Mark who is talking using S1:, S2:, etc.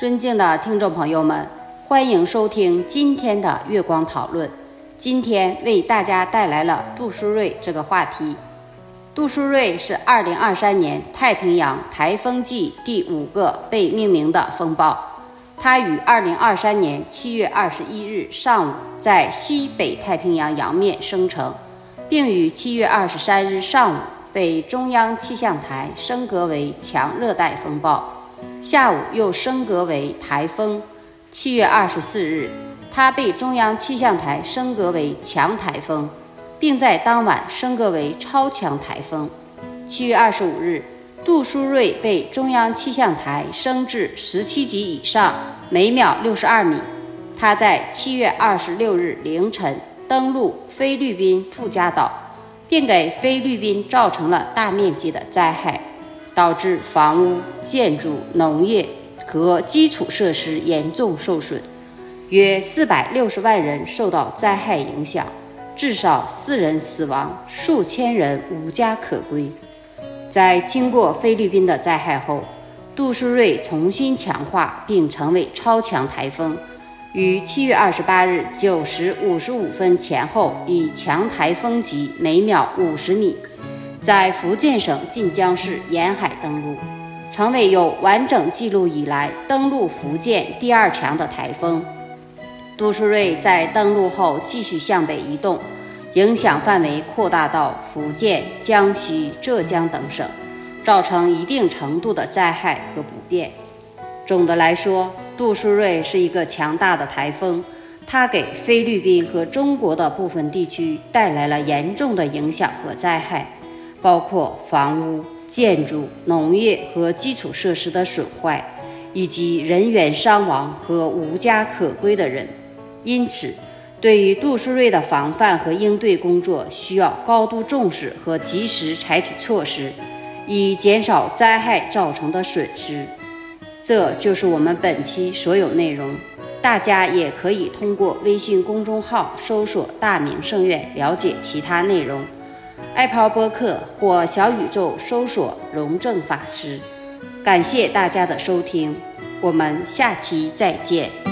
S1: 尊敬的听众朋友们，欢迎收听今天的月光讨论。今天为大家带来了杜苏芮这个话题。杜苏芮是2023年太平洋台风季第五个被命名的风暴。它于2023年7月21日上午在西北太平洋洋面生成，并于7月23日上午被中央气象台升格为强热带风暴。下午又升格为台风。七月二十四日，它被中央气象台升格为强台风，并在当晚升格为超强台风。七月二十五日，杜苏芮被中央气象台升至十七级以上，每秒六十二米。它在七月二十六日凌晨登陆菲律宾富加岛，并给菲律宾造成了大面积的灾害。导致房屋、建筑、农业和基础设施严重受损，约四百六十万人受到灾害影响，至少四人死亡，数千人无家可归。在经过菲律宾的灾害后，杜苏芮重新强化并成为超强台风，于七月二十八日九时五十五分前后以强台风级每秒五十米。在福建省晋江市沿海登陆，成为有完整记录以来登陆福建第二强的台风。杜苏芮在登陆后继续向北移动，影响范围扩大到福建、江西、浙江等省，造成一定程度的灾害和不便。总的来说，杜苏芮是一个强大的台风，它给菲律宾和中国的部分地区带来了严重的影响和灾害。包括房屋、建筑、农业和基础设施的损坏，以及人员伤亡和无家可归的人。因此，对于杜苏芮的防范和应对工作，需要高度重视和及时采取措施，以减少灾害造成的损失。这就是我们本期所有内容。大家也可以通过微信公众号搜索“大明圣院”了解其他内容。爱跑播客或小宇宙搜索“荣正法师”，感谢大家的收听，我们下期再见。